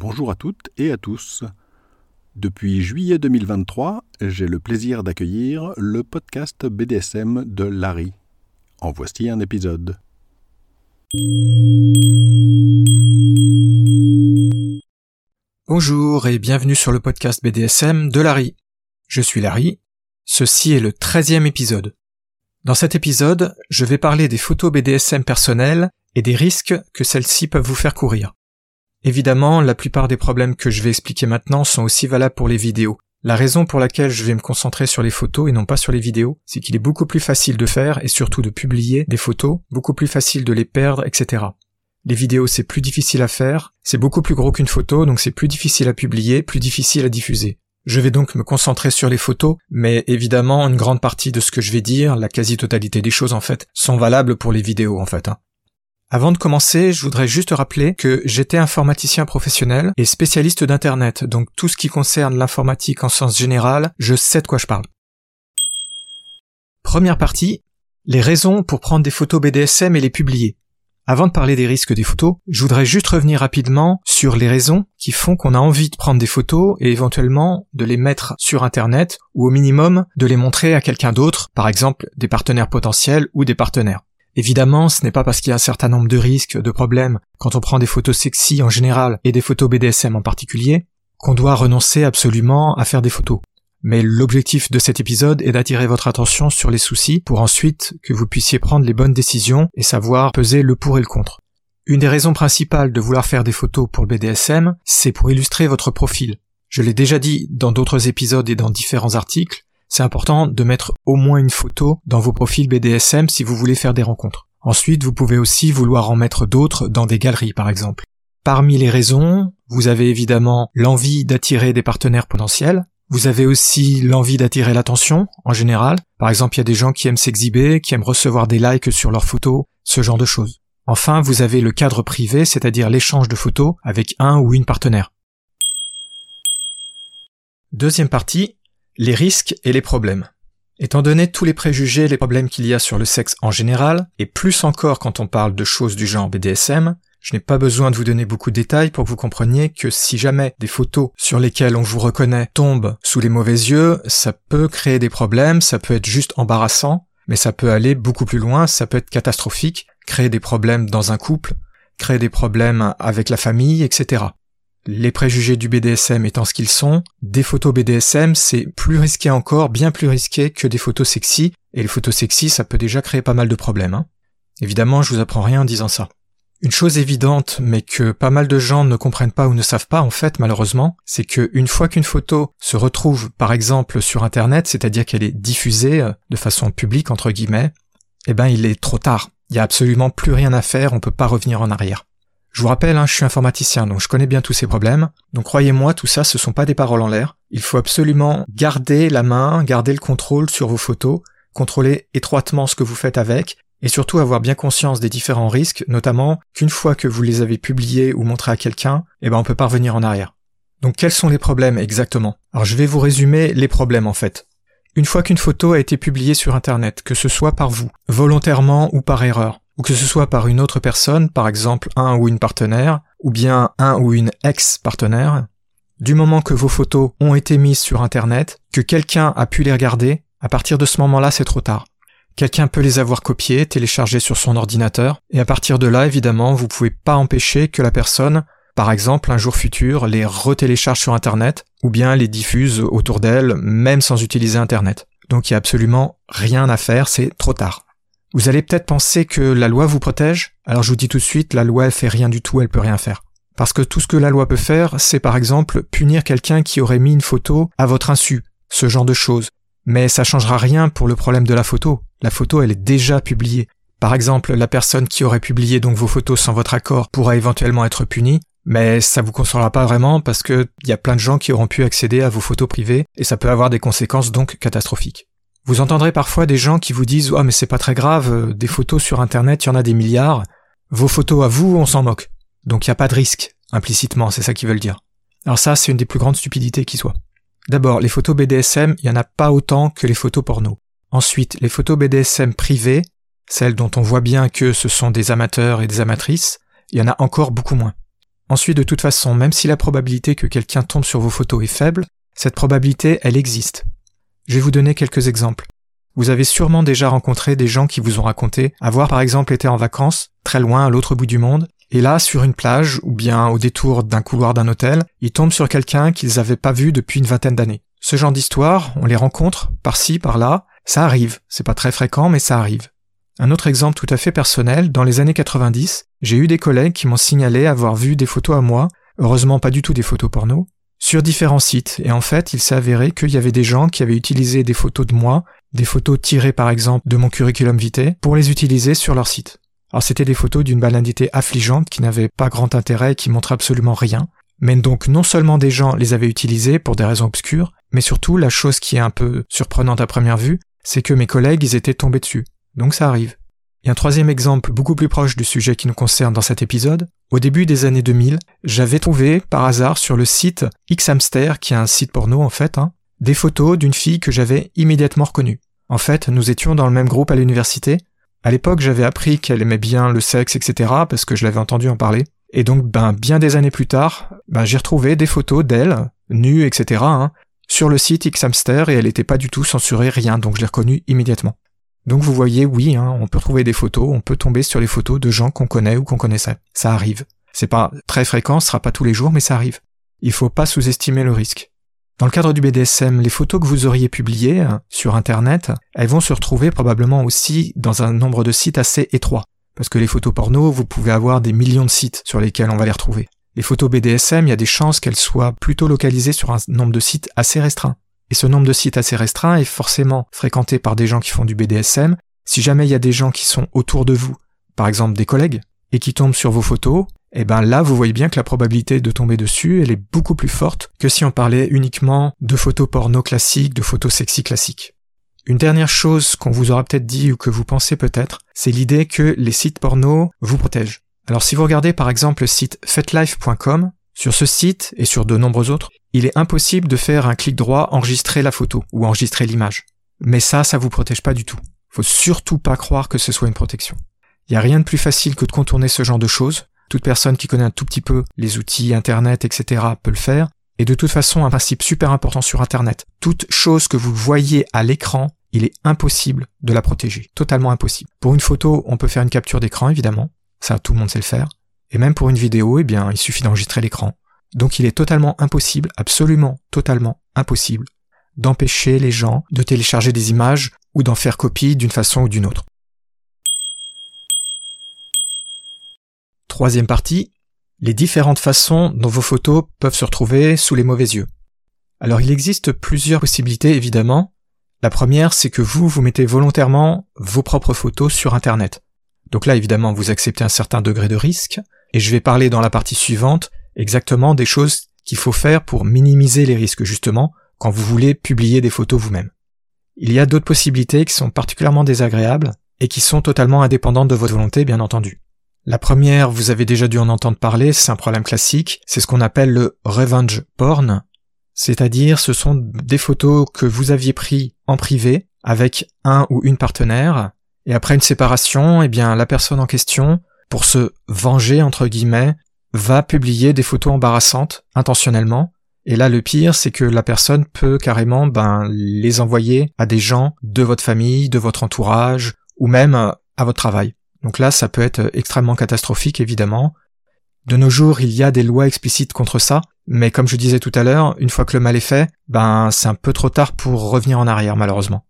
Bonjour à toutes et à tous. Depuis juillet 2023, j'ai le plaisir d'accueillir le podcast BDSM de Larry. En voici un épisode. Bonjour et bienvenue sur le podcast BDSM de Larry. Je suis Larry. Ceci est le treizième épisode. Dans cet épisode, je vais parler des photos BDSM personnelles et des risques que celles-ci peuvent vous faire courir. Évidemment, la plupart des problèmes que je vais expliquer maintenant sont aussi valables pour les vidéos. La raison pour laquelle je vais me concentrer sur les photos et non pas sur les vidéos, c'est qu'il est beaucoup plus facile de faire et surtout de publier des photos, beaucoup plus facile de les perdre, etc. Les vidéos c'est plus difficile à faire, c'est beaucoup plus gros qu'une photo, donc c'est plus difficile à publier, plus difficile à diffuser. Je vais donc me concentrer sur les photos, mais évidemment une grande partie de ce que je vais dire, la quasi-totalité des choses en fait, sont valables pour les vidéos en fait. Hein. Avant de commencer, je voudrais juste rappeler que j'étais informaticien professionnel et spécialiste d'Internet, donc tout ce qui concerne l'informatique en sens général, je sais de quoi je parle. Première partie, les raisons pour prendre des photos BDSM et les publier. Avant de parler des risques des photos, je voudrais juste revenir rapidement sur les raisons qui font qu'on a envie de prendre des photos et éventuellement de les mettre sur Internet ou au minimum de les montrer à quelqu'un d'autre, par exemple des partenaires potentiels ou des partenaires. Évidemment, ce n'est pas parce qu'il y a un certain nombre de risques, de problèmes, quand on prend des photos sexy en général et des photos BDSM en particulier, qu'on doit renoncer absolument à faire des photos. Mais l'objectif de cet épisode est d'attirer votre attention sur les soucis pour ensuite que vous puissiez prendre les bonnes décisions et savoir peser le pour et le contre. Une des raisons principales de vouloir faire des photos pour le BDSM, c'est pour illustrer votre profil. Je l'ai déjà dit dans d'autres épisodes et dans différents articles, c'est important de mettre au moins une photo dans vos profils BDSM si vous voulez faire des rencontres. Ensuite, vous pouvez aussi vouloir en mettre d'autres dans des galeries par exemple. Parmi les raisons, vous avez évidemment l'envie d'attirer des partenaires potentiels, vous avez aussi l'envie d'attirer l'attention, en général. Par exemple, il y a des gens qui aiment s'exhiber, qui aiment recevoir des likes sur leurs photos, ce genre de choses. Enfin, vous avez le cadre privé, c'est-à-dire l'échange de photos avec un ou une partenaire. Deuxième partie, les risques et les problèmes. Étant donné tous les préjugés les problèmes qu'il y a sur le sexe en général, et plus encore quand on parle de choses du genre BDSM, je n'ai pas besoin de vous donner beaucoup de détails pour que vous compreniez que si jamais des photos sur lesquelles on vous reconnaît tombent sous les mauvais yeux, ça peut créer des problèmes, ça peut être juste embarrassant, mais ça peut aller beaucoup plus loin, ça peut être catastrophique, créer des problèmes dans un couple, créer des problèmes avec la famille, etc les préjugés du BDSM étant ce qu'ils sont, des photos BDSM, c'est plus risqué encore, bien plus risqué que des photos sexy, et les photos sexy, ça peut déjà créer pas mal de problèmes. Hein. Évidemment, je vous apprends rien en disant ça. Une chose évidente, mais que pas mal de gens ne comprennent pas ou ne savent pas en fait malheureusement, c'est que une fois qu'une photo se retrouve par exemple sur internet, c'est-à-dire qu'elle est diffusée euh, de façon publique entre guillemets, eh ben il est trop tard. Il y a absolument plus rien à faire, on peut pas revenir en arrière. Je vous rappelle, hein, je suis informaticien, donc je connais bien tous ces problèmes. Donc croyez-moi, tout ça, ce sont pas des paroles en l'air. Il faut absolument garder la main, garder le contrôle sur vos photos, contrôler étroitement ce que vous faites avec, et surtout avoir bien conscience des différents risques, notamment qu'une fois que vous les avez publiés ou montrés à quelqu'un, eh ben on peut pas revenir en arrière. Donc quels sont les problèmes exactement? Alors je vais vous résumer les problèmes en fait. Une fois qu'une photo a été publiée sur Internet, que ce soit par vous, volontairement ou par erreur, ou que ce soit par une autre personne, par exemple un ou une partenaire, ou bien un ou une ex-partenaire, du moment que vos photos ont été mises sur Internet, que quelqu'un a pu les regarder, à partir de ce moment-là, c'est trop tard. Quelqu'un peut les avoir copiées, téléchargées sur son ordinateur, et à partir de là, évidemment, vous pouvez pas empêcher que la personne, par exemple, un jour futur, les retélécharge sur Internet, ou bien les diffuse autour d'elle, même sans utiliser Internet. Donc il y a absolument rien à faire, c'est trop tard. Vous allez peut-être penser que la loi vous protège, alors je vous dis tout de suite, la loi elle fait rien du tout, elle peut rien faire. Parce que tout ce que la loi peut faire, c'est par exemple punir quelqu'un qui aurait mis une photo à votre insu, ce genre de choses. Mais ça changera rien pour le problème de la photo. La photo elle est déjà publiée. Par exemple, la personne qui aurait publié donc vos photos sans votre accord pourra éventuellement être punie, mais ça vous consolera pas vraiment parce que y a plein de gens qui auront pu accéder à vos photos privées et ça peut avoir des conséquences donc catastrophiques. Vous entendrez parfois des gens qui vous disent "Oh mais c'est pas très grave, euh, des photos sur internet, il y en a des milliards. Vos photos à vous, on s'en moque." Donc il a pas de risque implicitement, c'est ça qu'ils veulent dire. Alors ça, c'est une des plus grandes stupidités qui soit. D'abord, les photos BDSM, il n'y en a pas autant que les photos porno. Ensuite, les photos BDSM privées, celles dont on voit bien que ce sont des amateurs et des amatrices, il y en a encore beaucoup moins. Ensuite, de toute façon, même si la probabilité que quelqu'un tombe sur vos photos est faible, cette probabilité, elle existe. Je vais vous donner quelques exemples. Vous avez sûrement déjà rencontré des gens qui vous ont raconté avoir par exemple été en vacances, très loin à l'autre bout du monde, et là, sur une plage, ou bien au détour d'un couloir d'un hôtel, ils tombent sur quelqu'un qu'ils n'avaient pas vu depuis une vingtaine d'années. Ce genre d'histoire, on les rencontre par-ci, par-là, ça arrive. C'est pas très fréquent, mais ça arrive. Un autre exemple tout à fait personnel, dans les années 90, j'ai eu des collègues qui m'ont signalé avoir vu des photos à moi, heureusement pas du tout des photos porno, sur différents sites, et en fait il s'est avéré qu'il y avait des gens qui avaient utilisé des photos de moi, des photos tirées par exemple de mon curriculum vitae, pour les utiliser sur leur site. Alors c'était des photos d'une banalité affligeante qui n'avaient pas grand intérêt qui montraient absolument rien, mais donc non seulement des gens les avaient utilisées pour des raisons obscures, mais surtout la chose qui est un peu surprenante à première vue, c'est que mes collègues ils étaient tombés dessus. Donc ça arrive. Et un troisième exemple beaucoup plus proche du sujet qui nous concerne dans cet épisode, au début des années 2000, j'avais trouvé par hasard sur le site Xhamster, qui est un site porno en fait, hein, des photos d'une fille que j'avais immédiatement reconnue. En fait, nous étions dans le même groupe à l'université. À l'époque, j'avais appris qu'elle aimait bien le sexe, etc., parce que je l'avais entendu en parler. Et donc, ben, bien des années plus tard, ben, j'ai retrouvé des photos d'elle, nues, etc., hein, sur le site Xhamster, et elle n'était pas du tout censurée, rien, donc je l'ai reconnue immédiatement. Donc vous voyez, oui, hein, on peut trouver des photos, on peut tomber sur les photos de gens qu'on connaît ou qu'on connaissait. Ça arrive. C'est pas très fréquent, ce sera pas tous les jours, mais ça arrive. Il faut pas sous-estimer le risque. Dans le cadre du BDSM, les photos que vous auriez publiées hein, sur Internet, elles vont se retrouver probablement aussi dans un nombre de sites assez étroit. Parce que les photos porno, vous pouvez avoir des millions de sites sur lesquels on va les retrouver. Les photos BDSM, il y a des chances qu'elles soient plutôt localisées sur un nombre de sites assez restreint. Et ce nombre de sites assez restreint est forcément fréquenté par des gens qui font du BDSM. Si jamais il y a des gens qui sont autour de vous, par exemple des collègues, et qui tombent sur vos photos, eh ben là, vous voyez bien que la probabilité de tomber dessus, elle est beaucoup plus forte que si on parlait uniquement de photos porno classiques, de photos sexy classiques. Une dernière chose qu'on vous aura peut-être dit ou que vous pensez peut-être, c'est l'idée que les sites porno vous protègent. Alors si vous regardez par exemple le site fetlife.com, sur ce site et sur de nombreux autres, il est impossible de faire un clic droit enregistrer la photo ou enregistrer l'image. Mais ça, ça vous protège pas du tout. Faut surtout pas croire que ce soit une protection. Il y a rien de plus facile que de contourner ce genre de choses. Toute personne qui connaît un tout petit peu les outils internet, etc. peut le faire. Et de toute façon, un principe super important sur internet. Toute chose que vous voyez à l'écran, il est impossible de la protéger. Totalement impossible. Pour une photo, on peut faire une capture d'écran, évidemment. Ça, tout le monde sait le faire. Et même pour une vidéo, eh bien, il suffit d'enregistrer l'écran. Donc il est totalement impossible, absolument totalement impossible, d'empêcher les gens de télécharger des images ou d'en faire copie d'une façon ou d'une autre. Troisième partie, les différentes façons dont vos photos peuvent se retrouver sous les mauvais yeux. Alors il existe plusieurs possibilités évidemment. La première, c'est que vous, vous mettez volontairement vos propres photos sur Internet. Donc là, évidemment, vous acceptez un certain degré de risque, et je vais parler dans la partie suivante exactement des choses qu'il faut faire pour minimiser les risques justement quand vous voulez publier des photos vous-même. Il y a d'autres possibilités qui sont particulièrement désagréables et qui sont totalement indépendantes de votre volonté bien entendu. La première, vous avez déjà dû en entendre parler, c'est un problème classique, c'est ce qu'on appelle le revenge porn, c'est-à-dire ce sont des photos que vous aviez pris en privé avec un ou une partenaire, et après une séparation, eh bien la personne en question, pour se venger entre guillemets, va publier des photos embarrassantes intentionnellement. Et là, le pire, c'est que la personne peut carrément ben, les envoyer à des gens de votre famille, de votre entourage, ou même euh, à votre travail. Donc là, ça peut être extrêmement catastrophique, évidemment. De nos jours, il y a des lois explicites contre ça, mais comme je disais tout à l'heure, une fois que le mal est fait, ben c'est un peu trop tard pour revenir en arrière, malheureusement.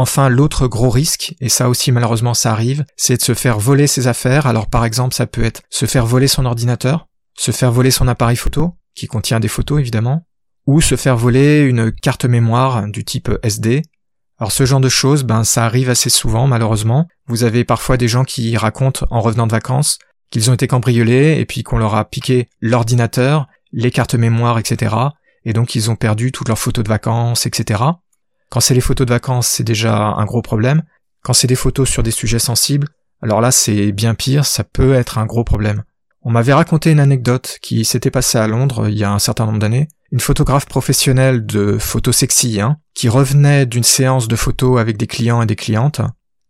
Enfin, l'autre gros risque, et ça aussi malheureusement ça arrive, c'est de se faire voler ses affaires. Alors par exemple, ça peut être se faire voler son ordinateur, se faire voler son appareil photo, qui contient des photos évidemment, ou se faire voler une carte mémoire du type SD. Alors ce genre de choses, ben ça arrive assez souvent malheureusement. Vous avez parfois des gens qui racontent en revenant de vacances qu'ils ont été cambriolés et puis qu'on leur a piqué l'ordinateur, les cartes mémoire, etc. Et donc ils ont perdu toutes leurs photos de vacances, etc. Quand c'est les photos de vacances, c'est déjà un gros problème. Quand c'est des photos sur des sujets sensibles, alors là c'est bien pire, ça peut être un gros problème. On m'avait raconté une anecdote qui s'était passée à Londres il y a un certain nombre d'années. Une photographe professionnelle de photos sexy, hein, qui revenait d'une séance de photos avec des clients et des clientes.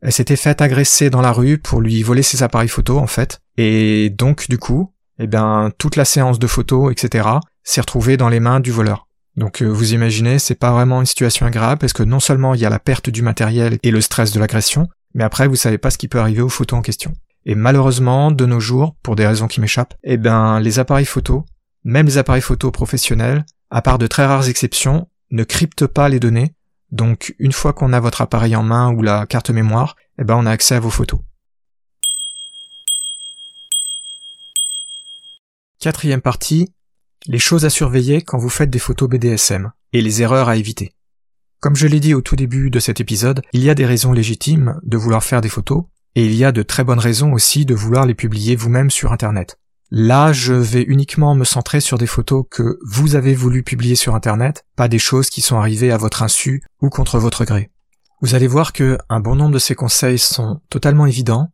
Elle s'était faite agresser dans la rue pour lui voler ses appareils photos en fait. Et donc du coup, eh bien toute la séance de photos, etc., s'est retrouvée dans les mains du voleur. Donc euh, vous imaginez, c'est pas vraiment une situation agréable parce que non seulement il y a la perte du matériel et le stress de l'agression, mais après vous savez pas ce qui peut arriver aux photos en question. Et malheureusement, de nos jours, pour des raisons qui m'échappent, eh ben les appareils photo, même les appareils photo professionnels, à part de très rares exceptions, ne cryptent pas les données. Donc une fois qu'on a votre appareil en main ou la carte mémoire, eh ben on a accès à vos photos. Quatrième partie, les choses à surveiller quand vous faites des photos BDSM et les erreurs à éviter. Comme je l'ai dit au tout début de cet épisode, il y a des raisons légitimes de vouloir faire des photos, et il y a de très bonnes raisons aussi de vouloir les publier vous-même sur Internet. Là, je vais uniquement me centrer sur des photos que vous avez voulu publier sur Internet, pas des choses qui sont arrivées à votre insu ou contre votre gré. Vous allez voir que un bon nombre de ces conseils sont totalement évidents,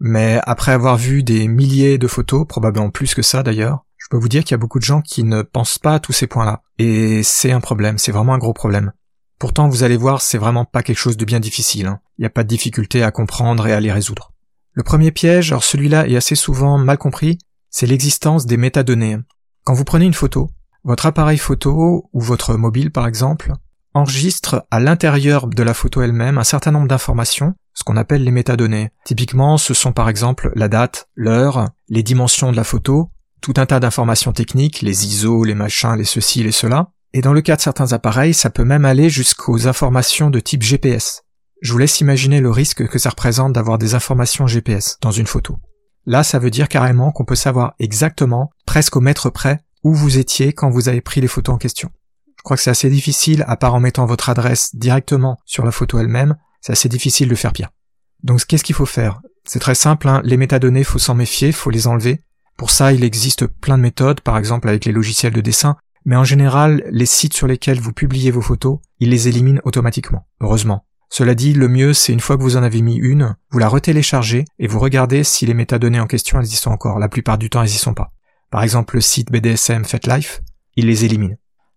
mais après avoir vu des milliers de photos, probablement plus que ça d'ailleurs, je peux vous dire qu'il y a beaucoup de gens qui ne pensent pas à tous ces points-là. Et c'est un problème, c'est vraiment un gros problème. Pourtant, vous allez voir, c'est vraiment pas quelque chose de bien difficile. Hein. Il n'y a pas de difficulté à comprendre et à les résoudre. Le premier piège, alors celui-là est assez souvent mal compris, c'est l'existence des métadonnées. Quand vous prenez une photo, votre appareil photo ou votre mobile par exemple enregistre à l'intérieur de la photo elle-même un certain nombre d'informations, ce qu'on appelle les métadonnées. Typiquement, ce sont par exemple la date, l'heure, les dimensions de la photo, tout un tas d'informations techniques, les ISO, les machins, les ceci, les cela. Et dans le cas de certains appareils, ça peut même aller jusqu'aux informations de type GPS. Je vous laisse imaginer le risque que ça représente d'avoir des informations GPS dans une photo. Là, ça veut dire carrément qu'on peut savoir exactement, presque au mètre près, où vous étiez quand vous avez pris les photos en question. Je crois que c'est assez difficile, à part en mettant votre adresse directement sur la photo elle-même, c'est assez difficile de faire pire. Donc qu'est-ce qu'il faut faire? C'est très simple, hein. les métadonnées, faut s'en méfier, faut les enlever. Pour ça, il existe plein de méthodes, par exemple avec les logiciels de dessin, mais en général, les sites sur lesquels vous publiez vos photos, ils les éliminent automatiquement, heureusement. Cela dit, le mieux, c'est une fois que vous en avez mis une, vous la retéléchargez et vous regardez si les métadonnées en question elles y sont encore. La plupart du temps, elles y sont pas. Par exemple, le site BDSM FetLife, il les élimine.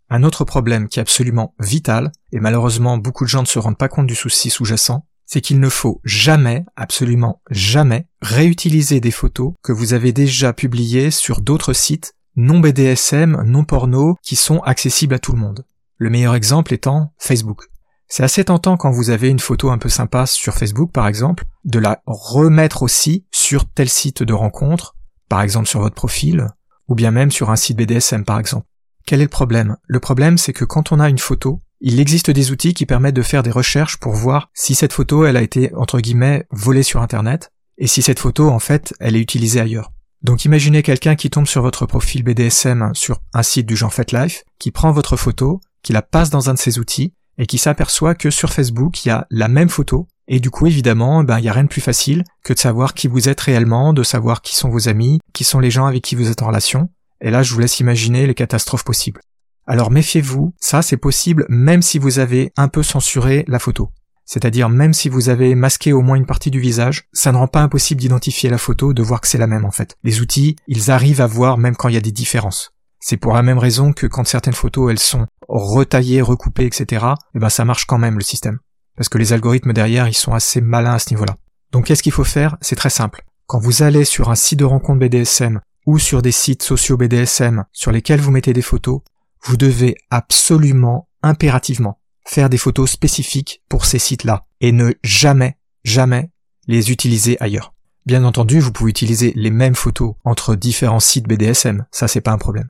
Un autre problème qui est absolument vital, et malheureusement beaucoup de gens ne se rendent pas compte du souci sous-jacent, c'est qu'il ne faut jamais, absolument jamais, réutiliser des photos que vous avez déjà publiées sur d'autres sites non BDSM, non porno, qui sont accessibles à tout le monde. Le meilleur exemple étant Facebook. C'est assez tentant quand vous avez une photo un peu sympa sur Facebook par exemple, de la remettre aussi sur tel site de rencontre, par exemple sur votre profil, ou bien même sur un site BDSM par exemple. Quel est le problème? Le problème c'est que quand on a une photo, il existe des outils qui permettent de faire des recherches pour voir si cette photo elle a été entre guillemets volée sur internet et si cette photo en fait elle est utilisée ailleurs. Donc imaginez quelqu'un qui tombe sur votre profil BDSM sur un site du genre FetLife, qui prend votre photo, qui la passe dans un de ses outils et qui s'aperçoit que sur Facebook, il y a la même photo, et du coup, évidemment, ben, il n'y a rien de plus facile que de savoir qui vous êtes réellement, de savoir qui sont vos amis, qui sont les gens avec qui vous êtes en relation. Et là, je vous laisse imaginer les catastrophes possibles. Alors méfiez-vous, ça c'est possible même si vous avez un peu censuré la photo. C'est-à-dire même si vous avez masqué au moins une partie du visage, ça ne rend pas impossible d'identifier la photo, de voir que c'est la même en fait. Les outils, ils arrivent à voir même quand il y a des différences. C'est pour la même raison que quand certaines photos elles sont retaillées, recoupées, etc., eh ben ça marche quand même le système. Parce que les algorithmes derrière, ils sont assez malins à ce niveau-là. Donc qu'est-ce qu'il faut faire? C'est très simple. Quand vous allez sur un site de rencontre BDSM ou sur des sites sociaux BDSM sur lesquels vous mettez des photos, vous devez absolument, impérativement, faire des photos spécifiques pour ces sites-là et ne jamais, jamais les utiliser ailleurs. Bien entendu, vous pouvez utiliser les mêmes photos entre différents sites BDSM, ça c'est pas un problème.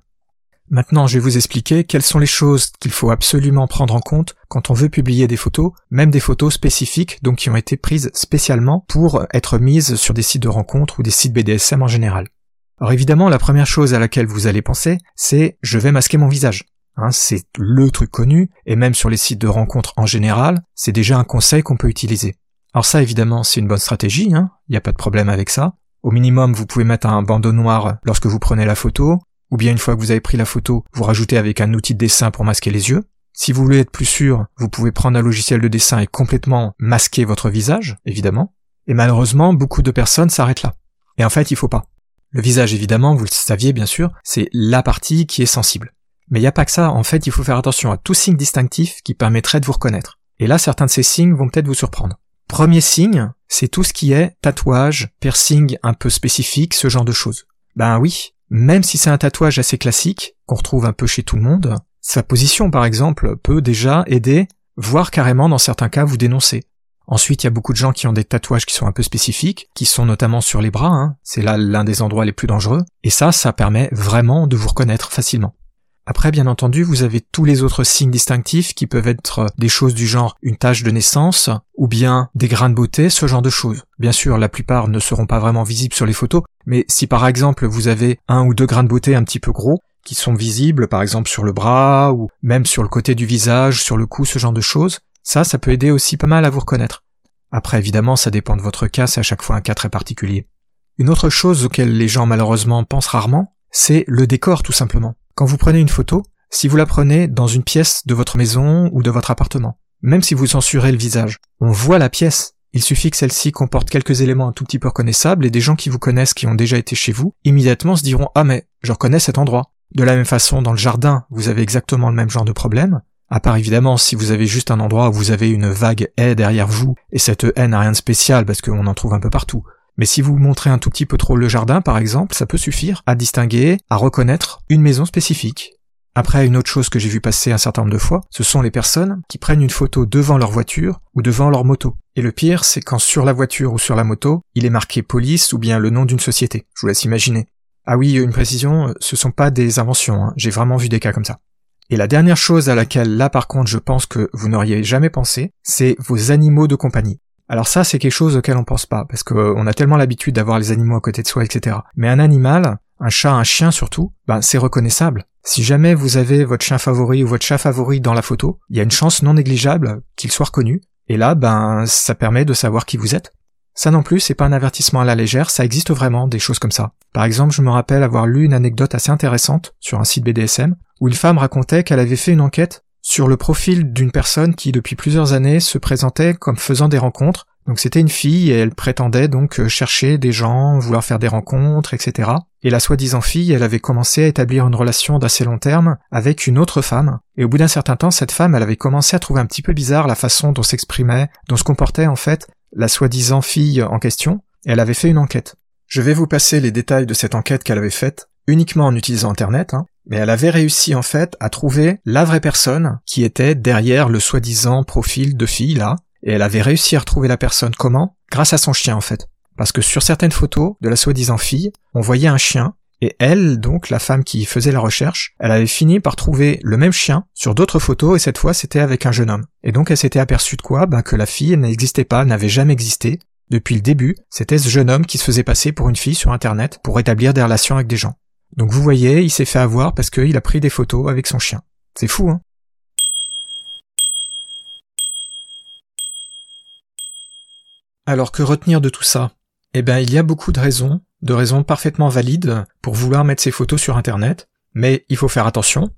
Maintenant, je vais vous expliquer quelles sont les choses qu'il faut absolument prendre en compte quand on veut publier des photos, même des photos spécifiques, donc qui ont été prises spécialement pour être mises sur des sites de rencontres ou des sites BDSM en général. Alors évidemment, la première chose à laquelle vous allez penser, c'est je vais masquer mon visage. Hein, c'est le truc connu, et même sur les sites de rencontres en général, c'est déjà un conseil qu'on peut utiliser. Alors ça, évidemment, c'est une bonne stratégie, il hein, n'y a pas de problème avec ça. Au minimum, vous pouvez mettre un bandeau noir lorsque vous prenez la photo, ou bien une fois que vous avez pris la photo, vous rajoutez avec un outil de dessin pour masquer les yeux. Si vous voulez être plus sûr, vous pouvez prendre un logiciel de dessin et complètement masquer votre visage, évidemment. Et malheureusement, beaucoup de personnes s'arrêtent là. Et en fait, il faut pas. Le visage, évidemment, vous le saviez bien sûr, c'est la partie qui est sensible. Mais il n'y a pas que ça, en fait, il faut faire attention à tout signe distinctif qui permettrait de vous reconnaître. Et là, certains de ces signes vont peut-être vous surprendre. Premier signe, c'est tout ce qui est tatouage, piercing un peu spécifique, ce genre de choses. Ben oui, même si c'est un tatouage assez classique, qu'on retrouve un peu chez tout le monde, sa position par exemple peut déjà aider, voire carrément dans certains cas vous dénoncer. Ensuite, il y a beaucoup de gens qui ont des tatouages qui sont un peu spécifiques, qui sont notamment sur les bras, hein. c'est là l'un des endroits les plus dangereux, et ça, ça permet vraiment de vous reconnaître facilement. Après, bien entendu, vous avez tous les autres signes distinctifs qui peuvent être des choses du genre une tache de naissance, ou bien des grains de beauté, ce genre de choses. Bien sûr, la plupart ne seront pas vraiment visibles sur les photos, mais si par exemple vous avez un ou deux grains de beauté un petit peu gros, qui sont visibles par exemple sur le bras, ou même sur le côté du visage, sur le cou, ce genre de choses, ça, ça peut aider aussi pas mal à vous reconnaître. Après, évidemment, ça dépend de votre cas, c'est à chaque fois un cas très particulier. Une autre chose auquel les gens malheureusement pensent rarement, c'est le décor tout simplement. Quand vous prenez une photo, si vous la prenez dans une pièce de votre maison ou de votre appartement, même si vous censurez le visage, on voit la pièce. Il suffit que celle-ci comporte quelques éléments un tout petit peu reconnaissables et des gens qui vous connaissent qui ont déjà été chez vous, immédiatement se diront ah mais je reconnais cet endroit. De la même façon, dans le jardin, vous avez exactement le même genre de problème. À part évidemment si vous avez juste un endroit où vous avez une vague haie derrière vous, et cette haie n'a rien de spécial parce qu'on en trouve un peu partout. Mais si vous montrez un tout petit peu trop le jardin, par exemple, ça peut suffire à distinguer, à reconnaître une maison spécifique. Après, une autre chose que j'ai vu passer un certain nombre de fois, ce sont les personnes qui prennent une photo devant leur voiture ou devant leur moto. Et le pire, c'est quand sur la voiture ou sur la moto, il est marqué police ou bien le nom d'une société. Je vous laisse imaginer. Ah oui, une précision, ce sont pas des inventions, hein. j'ai vraiment vu des cas comme ça. Et la dernière chose à laquelle là par contre je pense que vous n'auriez jamais pensé, c'est vos animaux de compagnie. Alors ça, c'est quelque chose auquel on pense pas, parce qu'on a tellement l'habitude d'avoir les animaux à côté de soi, etc. Mais un animal, un chat, un chien surtout, ben c'est reconnaissable. Si jamais vous avez votre chien favori ou votre chat favori dans la photo, il y a une chance non négligeable qu'il soit reconnu. Et là, ben ça permet de savoir qui vous êtes. Ça non plus, c'est pas un avertissement à la légère, ça existe vraiment des choses comme ça. Par exemple, je me rappelle avoir lu une anecdote assez intéressante sur un site BDSM, où une femme racontait qu'elle avait fait une enquête sur le profil d'une personne qui depuis plusieurs années se présentait comme faisant des rencontres. Donc c'était une fille et elle prétendait donc euh, chercher des gens, vouloir faire des rencontres, etc. Et la soi-disant fille, elle avait commencé à établir une relation d'assez long terme avec une autre femme. Et au bout d'un certain temps, cette femme, elle avait commencé à trouver un petit peu bizarre la façon dont s'exprimait, dont se comportait en fait la soi-disant fille en question. Elle avait fait une enquête. Je vais vous passer les détails de cette enquête qu'elle avait faite uniquement en utilisant Internet, hein, mais elle avait réussi en fait à trouver la vraie personne qui était derrière le soi-disant profil de fille là, et elle avait réussi à retrouver la personne comment? Grâce à son chien en fait. Parce que sur certaines photos de la soi-disant fille, on voyait un chien, et elle, donc la femme qui faisait la recherche, elle avait fini par trouver le même chien sur d'autres photos, et cette fois c'était avec un jeune homme. Et donc elle s'était aperçue de quoi? Ben que la fille n'existait pas, n'avait jamais existé. Depuis le début, c'était ce jeune homme qui se faisait passer pour une fille sur Internet pour établir des relations avec des gens. Donc vous voyez, il s'est fait avoir parce qu'il a pris des photos avec son chien. C'est fou, hein? Alors que retenir de tout ça? Eh bien, il y a beaucoup de raisons, de raisons parfaitement valides pour vouloir mettre ses photos sur Internet, mais il faut faire attention.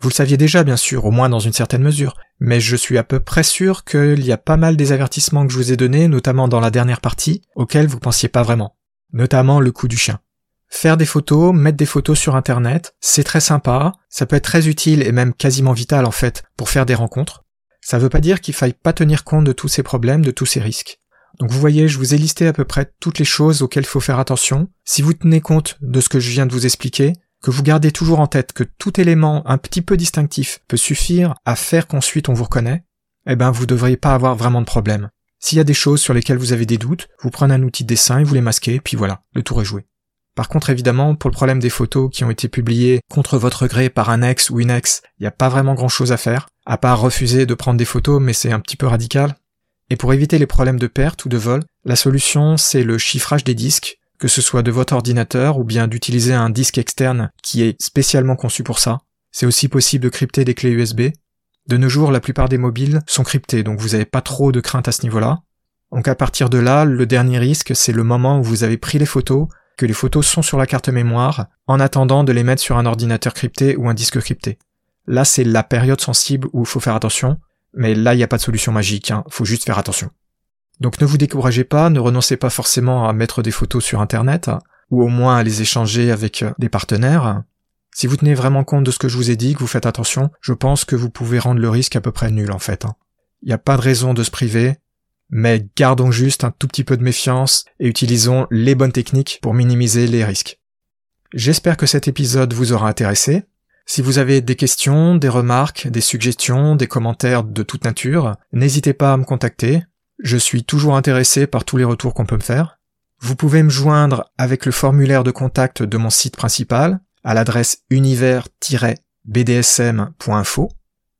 Vous le saviez déjà, bien sûr, au moins dans une certaine mesure, mais je suis à peu près sûr qu'il y a pas mal des avertissements que je vous ai donnés, notamment dans la dernière partie, auxquels vous pensiez pas vraiment. Notamment le coup du chien. Faire des photos, mettre des photos sur Internet, c'est très sympa, ça peut être très utile et même quasiment vital en fait pour faire des rencontres. Ça veut pas dire qu'il faille pas tenir compte de tous ces problèmes, de tous ces risques. Donc vous voyez, je vous ai listé à peu près toutes les choses auxquelles il faut faire attention. Si vous tenez compte de ce que je viens de vous expliquer, que vous gardez toujours en tête que tout élément un petit peu distinctif peut suffire à faire qu'ensuite on vous reconnaît, eh ben vous devriez pas avoir vraiment de problème. S'il y a des choses sur lesquelles vous avez des doutes, vous prenez un outil de dessin et vous les masquez, puis voilà, le tour est joué. Par contre, évidemment, pour le problème des photos qui ont été publiées contre votre gré par un ex ou une ex, il n'y a pas vraiment grand chose à faire, à part refuser de prendre des photos, mais c'est un petit peu radical. Et pour éviter les problèmes de perte ou de vol, la solution c'est le chiffrage des disques, que ce soit de votre ordinateur ou bien d'utiliser un disque externe qui est spécialement conçu pour ça. C'est aussi possible de crypter des clés USB. De nos jours, la plupart des mobiles sont cryptés, donc vous n'avez pas trop de crainte à ce niveau-là. Donc à partir de là, le dernier risque, c'est le moment où vous avez pris les photos que les photos sont sur la carte mémoire en attendant de les mettre sur un ordinateur crypté ou un disque crypté. Là, c'est la période sensible où il faut faire attention, mais là, il n'y a pas de solution magique, hein, faut juste faire attention. Donc ne vous découragez pas, ne renoncez pas forcément à mettre des photos sur Internet, ou au moins à les échanger avec euh, des partenaires. Si vous tenez vraiment compte de ce que je vous ai dit, que vous faites attention, je pense que vous pouvez rendre le risque à peu près nul en fait. Hein. Il n'y a pas de raison de se priver, mais gardons juste un tout petit peu de méfiance et utilisons les bonnes techniques pour minimiser les risques. J'espère que cet épisode vous aura intéressé. Si vous avez des questions, des remarques, des suggestions, des commentaires de toute nature, n'hésitez pas à me contacter. Je suis toujours intéressé par tous les retours qu'on peut me faire. Vous pouvez me joindre avec le formulaire de contact de mon site principal à l'adresse univers-bdsm.info.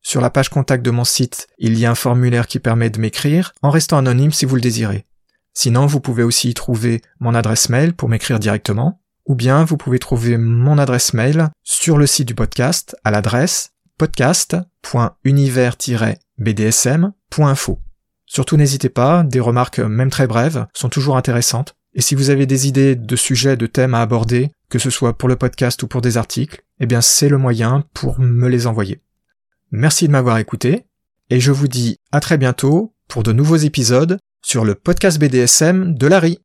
Sur la page contact de mon site, il y a un formulaire qui permet de m'écrire en restant anonyme si vous le désirez. Sinon, vous pouvez aussi y trouver mon adresse mail pour m'écrire directement ou bien vous pouvez trouver mon adresse mail sur le site du podcast à l'adresse podcast.univers-bdsm.info. Surtout n'hésitez pas, des remarques même très brèves sont toujours intéressantes. Et si vous avez des idées de sujets, de thèmes à aborder, que ce soit pour le podcast ou pour des articles, eh bien c'est le moyen pour me les envoyer. Merci de m'avoir écouté, et je vous dis à très bientôt pour de nouveaux épisodes sur le podcast BDSM de Larry.